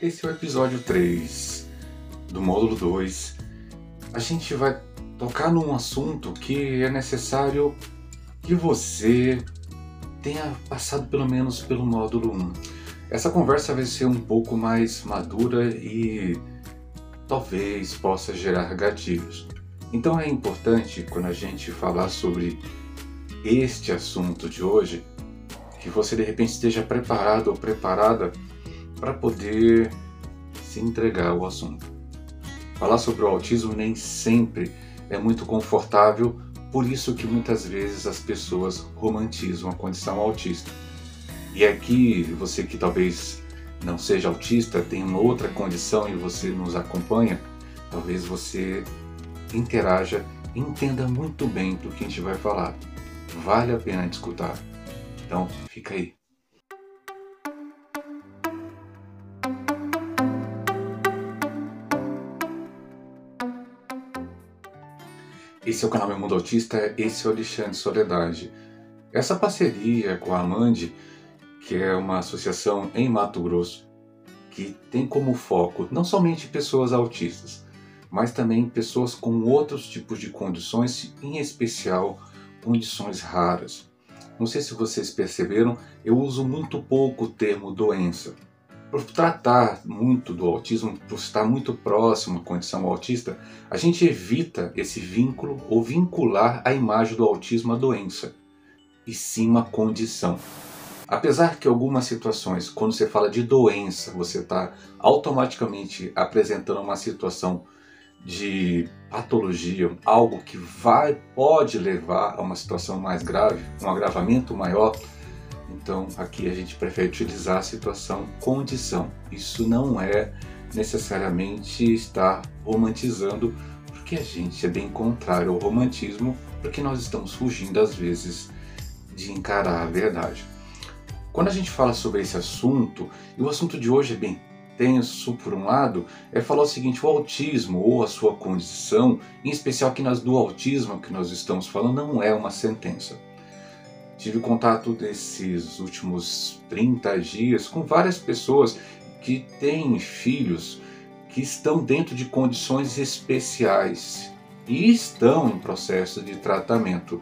Esse é o episódio 3 do módulo 2. A gente vai tocar num assunto que é necessário que você tenha passado pelo menos pelo módulo 1. Essa conversa vai ser um pouco mais madura e talvez possa gerar gatilhos. Então é importante quando a gente falar sobre este assunto de hoje que você de repente esteja preparado ou preparada para poder se entregar ao assunto. Falar sobre o autismo nem sempre é muito confortável, por isso que muitas vezes as pessoas romantizam a condição autista. E aqui, você que talvez não seja autista, tem uma outra condição e você nos acompanha, talvez você interaja entenda muito bem do que a gente vai falar. Vale a pena escutar. Então, fica aí. Esse é o canal Meu Mundo Autista, esse é o Alexandre Soledade. Essa parceria com a Amande, que é uma associação em Mato Grosso, que tem como foco não somente pessoas autistas, mas também pessoas com outros tipos de condições, em especial condições raras. Não sei se vocês perceberam, eu uso muito pouco o termo doença, por tratar muito do autismo, por estar muito próximo à condição autista, a gente evita esse vínculo ou vincular a imagem do autismo à doença, e sim uma condição. Apesar que algumas situações, quando você fala de doença, você está automaticamente apresentando uma situação de patologia, algo que vai pode levar a uma situação mais grave, um agravamento maior, então aqui a gente prefere utilizar a situação condição. Isso não é necessariamente estar romantizando, porque a gente é bem contrário ao romantismo, porque nós estamos fugindo às vezes de encarar a verdade. Quando a gente fala sobre esse assunto, e o assunto de hoje é bem tenso por um lado, é falar o seguinte, o autismo ou a sua condição, em especial aqui nas do autismo que nós estamos falando, não é uma sentença. Tive contato desses últimos 30 dias com várias pessoas que têm filhos que estão dentro de condições especiais e estão em processo de tratamento,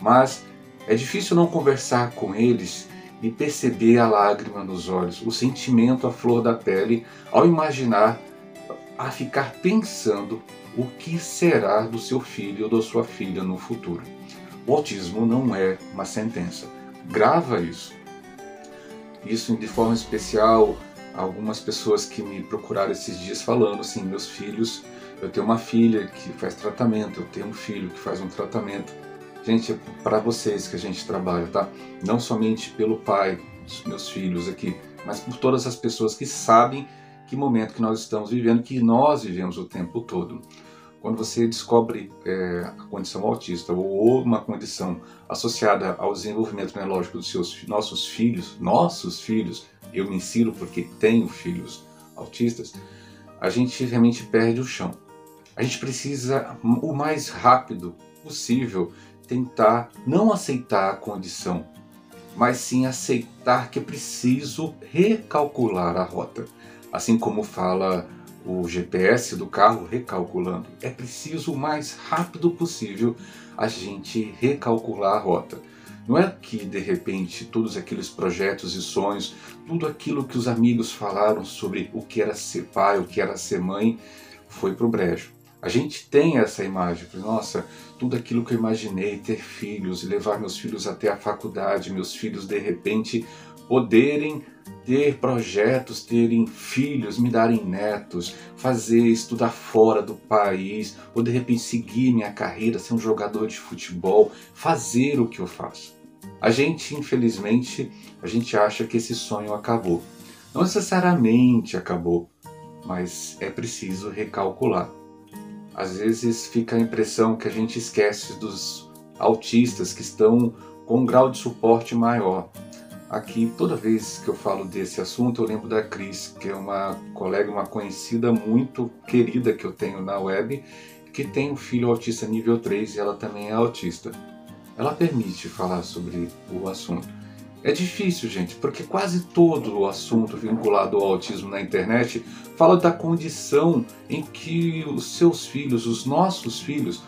mas é difícil não conversar com eles e perceber a lágrima nos olhos, o sentimento à flor da pele ao imaginar a ficar pensando o que será do seu filho ou da sua filha no futuro. Autismo não é uma sentença. Grava isso. Isso de forma especial, algumas pessoas que me procuraram esses dias falando assim, meus filhos, eu tenho uma filha que faz tratamento, eu tenho um filho que faz um tratamento. Gente, é para vocês que a gente trabalha, tá? Não somente pelo pai dos meus filhos aqui, mas por todas as pessoas que sabem que momento que nós estamos vivendo, que nós vivemos o tempo todo. Quando você descobre é, a condição autista ou uma condição associada ao desenvolvimento neurológico dos seus nossos filhos, nossos filhos, eu me insiro porque tenho filhos autistas, a gente realmente perde o chão. A gente precisa o mais rápido possível tentar não aceitar a condição, mas sim aceitar que é preciso recalcular a rota. Assim como fala o GPS do carro recalculando. É preciso o mais rápido possível a gente recalcular a rota. Não é que de repente todos aqueles projetos e sonhos, tudo aquilo que os amigos falaram sobre o que era ser pai, o que era ser mãe, foi pro brejo. A gente tem essa imagem, nossa, tudo aquilo que eu imaginei, ter filhos levar meus filhos até a faculdade, meus filhos de repente poderem ter projetos, terem filhos, me darem netos, fazer estudar fora do país, ou de repente seguir minha carreira, ser um jogador de futebol, fazer o que eu faço. A gente, infelizmente, a gente acha que esse sonho acabou. Não necessariamente acabou, mas é preciso recalcular. Às vezes fica a impressão que a gente esquece dos autistas que estão com um grau de suporte maior, Aqui, toda vez que eu falo desse assunto, eu lembro da Cris, que é uma colega, uma conhecida muito querida que eu tenho na web, que tem um filho autista nível 3 e ela também é autista. Ela permite falar sobre o assunto. É difícil, gente, porque quase todo o assunto vinculado ao autismo na internet fala da condição em que os seus filhos, os nossos filhos,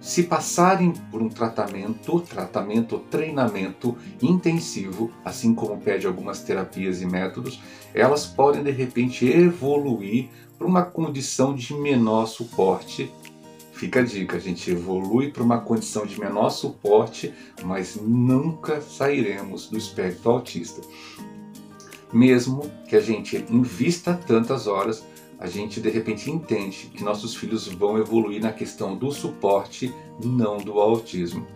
se passarem por um tratamento, tratamento, treinamento intensivo, assim como pede algumas terapias e métodos, elas podem de repente evoluir para uma condição de menor suporte Fica a dica, a gente evolui para uma condição de menor suporte, mas nunca sairemos do espectro autista. Mesmo que a gente invista tantas horas, a gente de repente entende que nossos filhos vão evoluir na questão do suporte, não do autismo.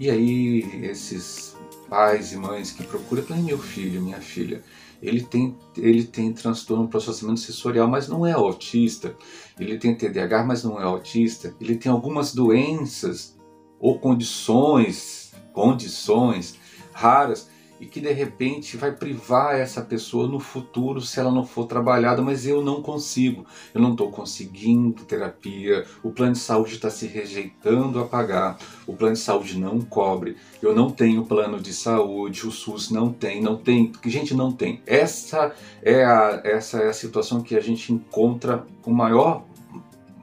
E aí, esses pais e mães que procuram, meu filho, minha filha, ele tem, ele tem transtorno processamento sensorial, mas não é autista. Ele tem TDAH, mas não é autista. Ele tem algumas doenças ou condições, condições raras e que de repente vai privar essa pessoa no futuro se ela não for trabalhada, mas eu não consigo, eu não estou conseguindo terapia, o plano de saúde está se rejeitando a pagar, o plano de saúde não cobre, eu não tenho plano de saúde, o SUS não tem, não tem, gente não tem. Essa é a, essa é a situação que a gente encontra com maior,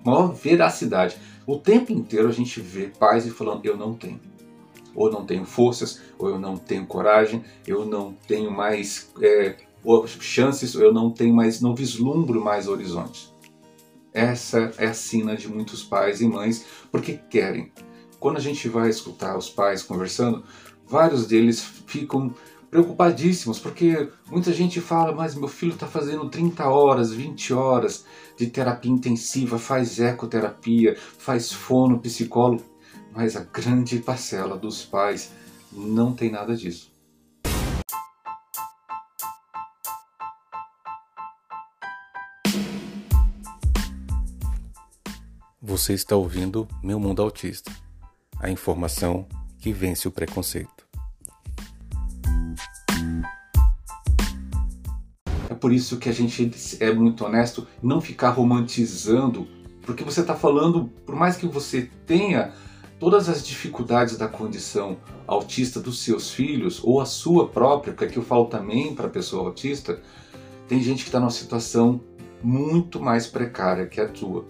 maior veracidade. O tempo inteiro a gente vê pais e falando, eu não tenho ou não tenho forças, ou eu não tenho coragem, eu não tenho mais é, chances, eu não tenho mais, não vislumbro mais horizontes. Essa é a sina de muitos pais e mães, porque querem. Quando a gente vai escutar os pais conversando, vários deles ficam preocupadíssimos, porque muita gente fala, mas meu filho está fazendo 30 horas, 20 horas de terapia intensiva, faz ecoterapia, faz fono, psicólogo mas a grande parcela dos pais não tem nada disso. Você está ouvindo Meu Mundo Autista a informação que vence o preconceito. É por isso que a gente é muito honesto não ficar romantizando, porque você está falando, por mais que você tenha todas as dificuldades da condição autista dos seus filhos ou a sua própria, porque aqui eu falo também para a pessoa autista, tem gente que está numa situação muito mais precária que a tua.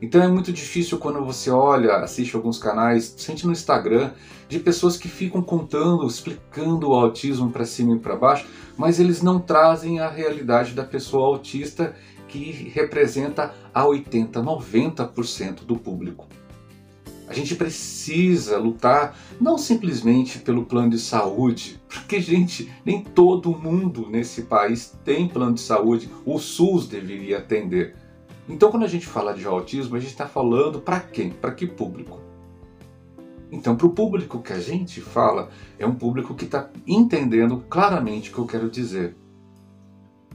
Então é muito difícil quando você olha, assiste alguns canais, sente no Instagram, de pessoas que ficam contando, explicando o autismo para cima e para baixo, mas eles não trazem a realidade da pessoa autista que representa a 80, 90% do público. A gente precisa lutar não simplesmente pelo plano de saúde, porque, gente, nem todo mundo nesse país tem plano de saúde, o SUS deveria atender. Então, quando a gente fala de autismo, a gente está falando para quem? Para que público? Então, para o público que a gente fala, é um público que está entendendo claramente o que eu quero dizer.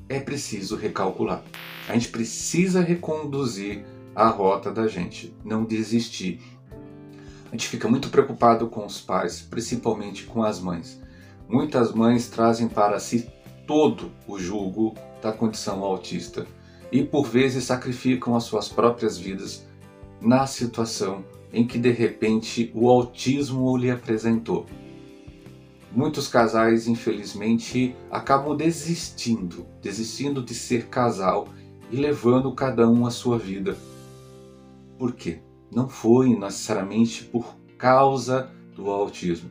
É preciso recalcular. A gente precisa reconduzir a rota da gente, não desistir a gente fica muito preocupado com os pais, principalmente com as mães. Muitas mães trazem para si todo o julgo da condição autista e por vezes sacrificam as suas próprias vidas na situação em que de repente o autismo lhe apresentou. Muitos casais, infelizmente, acabam desistindo, desistindo de ser casal e levando cada um a sua vida. Por quê? Não foi necessariamente por causa do autismo.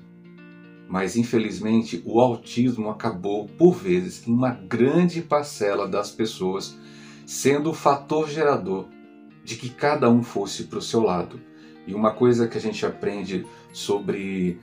Mas infelizmente o autismo acabou, por vezes, em uma grande parcela das pessoas, sendo o fator gerador de que cada um fosse para o seu lado. E uma coisa que a gente aprende sobre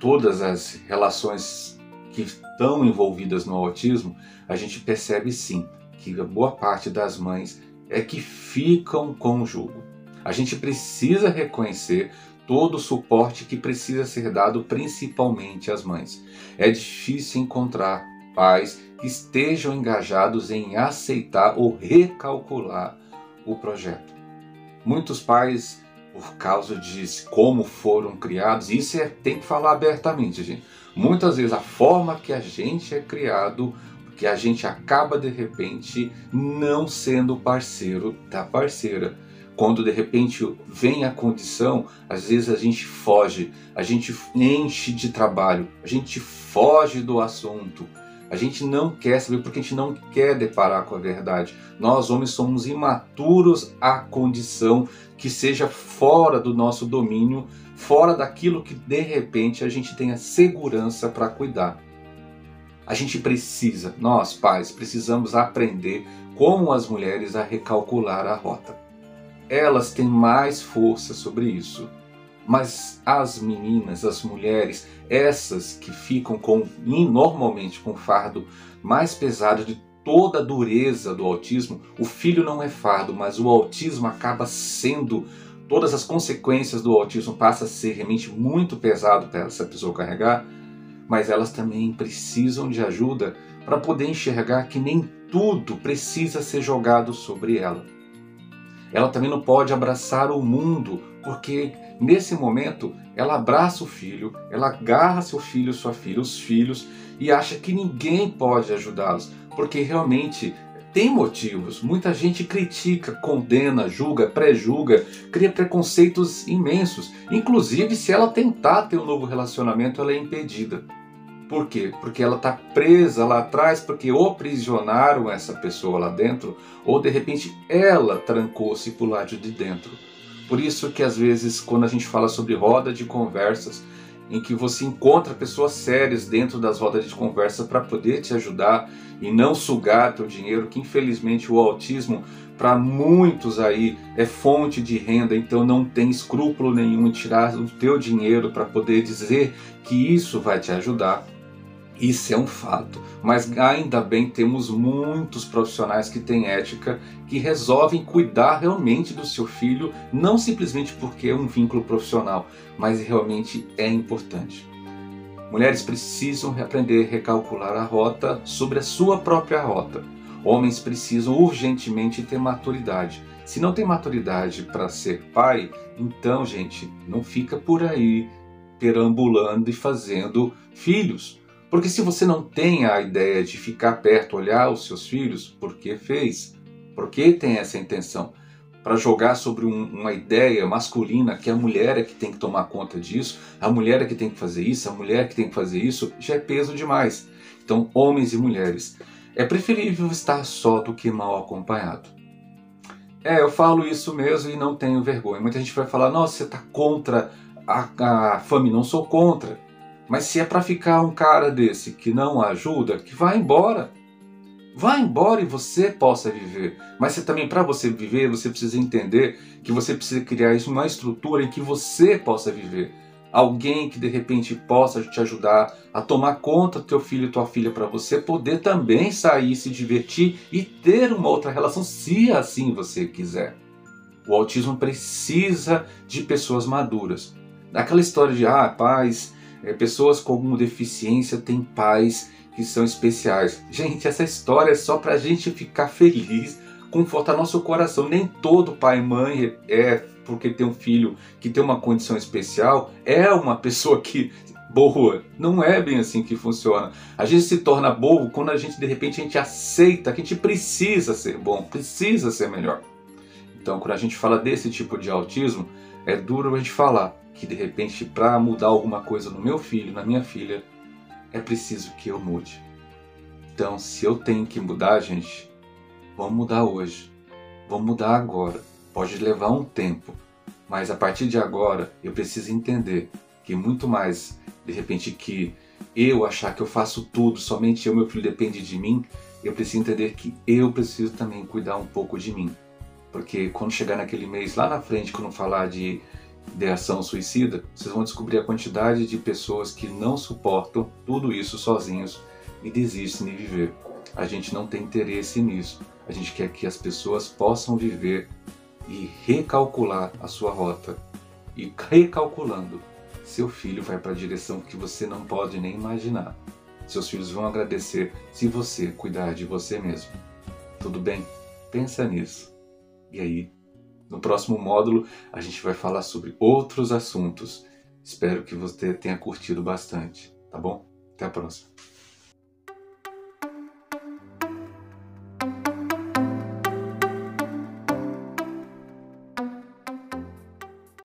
todas as relações que estão envolvidas no autismo, a gente percebe sim que a boa parte das mães é que ficam com o jugo. A gente precisa reconhecer todo o suporte que precisa ser dado principalmente às mães. É difícil encontrar pais que estejam engajados em aceitar ou recalcular o projeto. Muitos pais, por causa de como foram criados, isso é, tem que falar abertamente, gente. Muitas vezes a forma que a gente é criado, que a gente acaba de repente não sendo parceiro da parceira quando de repente vem a condição, às vezes a gente foge, a gente enche de trabalho, a gente foge do assunto. A gente não quer saber porque a gente não quer deparar com a verdade. Nós, homens, somos imaturos à condição que seja fora do nosso domínio, fora daquilo que de repente a gente tenha segurança para cuidar. A gente precisa, nós pais, precisamos aprender como as mulheres a recalcular a rota. Elas têm mais força sobre isso. Mas as meninas, as mulheres, essas que ficam com normalmente com o fardo mais pesado de toda a dureza do autismo, o filho não é fardo, mas o autismo acaba sendo todas as consequências do autismo passa a ser realmente muito pesado para essa pessoa carregar, mas elas também precisam de ajuda para poder enxergar que nem tudo precisa ser jogado sobre ela. Ela também não pode abraçar o mundo, porque nesse momento ela abraça o filho, ela agarra seu filho, sua filha, os filhos e acha que ninguém pode ajudá-los, porque realmente tem motivos. Muita gente critica, condena, julga, pré-julga, cria preconceitos imensos. Inclusive, se ela tentar ter um novo relacionamento, ela é impedida. Por quê? Porque ela está presa lá atrás, porque ou aprisionaram essa pessoa lá dentro, ou de repente ela trancou-se o lado de dentro. Por isso que às vezes, quando a gente fala sobre roda de conversas, em que você encontra pessoas sérias dentro das rodas de conversa para poder te ajudar e não sugar teu dinheiro, que infelizmente o autismo para muitos aí é fonte de renda, então não tem escrúpulo nenhum em tirar o teu dinheiro para poder dizer que isso vai te ajudar. Isso é um fato, mas ainda bem temos muitos profissionais que têm ética, que resolvem cuidar realmente do seu filho, não simplesmente porque é um vínculo profissional, mas realmente é importante. Mulheres precisam aprender a recalcular a rota sobre a sua própria rota. Homens precisam urgentemente ter maturidade. Se não tem maturidade para ser pai, então, gente, não fica por aí perambulando e fazendo filhos porque se você não tem a ideia de ficar perto, olhar os seus filhos, por que fez? Por que tem essa intenção? Para jogar sobre um, uma ideia masculina que a mulher é que tem que tomar conta disso, a mulher é que tem que fazer isso, a mulher é que tem que fazer isso, já é peso demais. Então, homens e mulheres, é preferível estar só do que mal acompanhado. É, eu falo isso mesmo e não tenho vergonha. Muita gente vai falar, nossa, você está contra a, a família. Não sou contra. Mas se é para ficar um cara desse que não ajuda, que vá embora. Vá embora e você possa viver. Mas você, também, para você viver, você precisa entender que você precisa criar uma estrutura em que você possa viver. Alguém que de repente possa te ajudar a tomar conta do teu filho e tua filha para você poder também sair, se divertir e ter uma outra relação, se assim você quiser. O autismo precisa de pessoas maduras. Aquela história de, ah, pais é, pessoas com deficiência têm pais que são especiais. Gente, essa história é só para a gente ficar feliz, confortar nosso coração. Nem todo pai e mãe é porque tem um filho que tem uma condição especial, é uma pessoa que boa. Não é bem assim que funciona. A gente se torna bobo quando a gente de repente a gente aceita que a gente precisa ser bom, precisa ser melhor. Então, quando a gente fala desse tipo de autismo, é duro a gente falar, que de repente para mudar alguma coisa no meu filho, na minha filha, é preciso que eu mude. Então, se eu tenho que mudar, gente, vamos mudar hoje. Vamos mudar agora. Pode levar um tempo, mas a partir de agora eu preciso entender que muito mais, de repente, que eu achar que eu faço tudo, somente eu, meu filho depende de mim, eu preciso entender que eu preciso também cuidar um pouco de mim. Porque quando chegar naquele mês lá na frente, quando falar de ideação suicida, vocês vão descobrir a quantidade de pessoas que não suportam tudo isso sozinhos e desistem de viver. A gente não tem interesse nisso. A gente quer que as pessoas possam viver e recalcular a sua rota. E recalculando, seu filho vai para a direção que você não pode nem imaginar. Seus filhos vão agradecer se você cuidar de você mesmo. Tudo bem? Pensa nisso. E aí, no próximo módulo, a gente vai falar sobre outros assuntos. Espero que você tenha curtido bastante, tá bom? Até a próxima.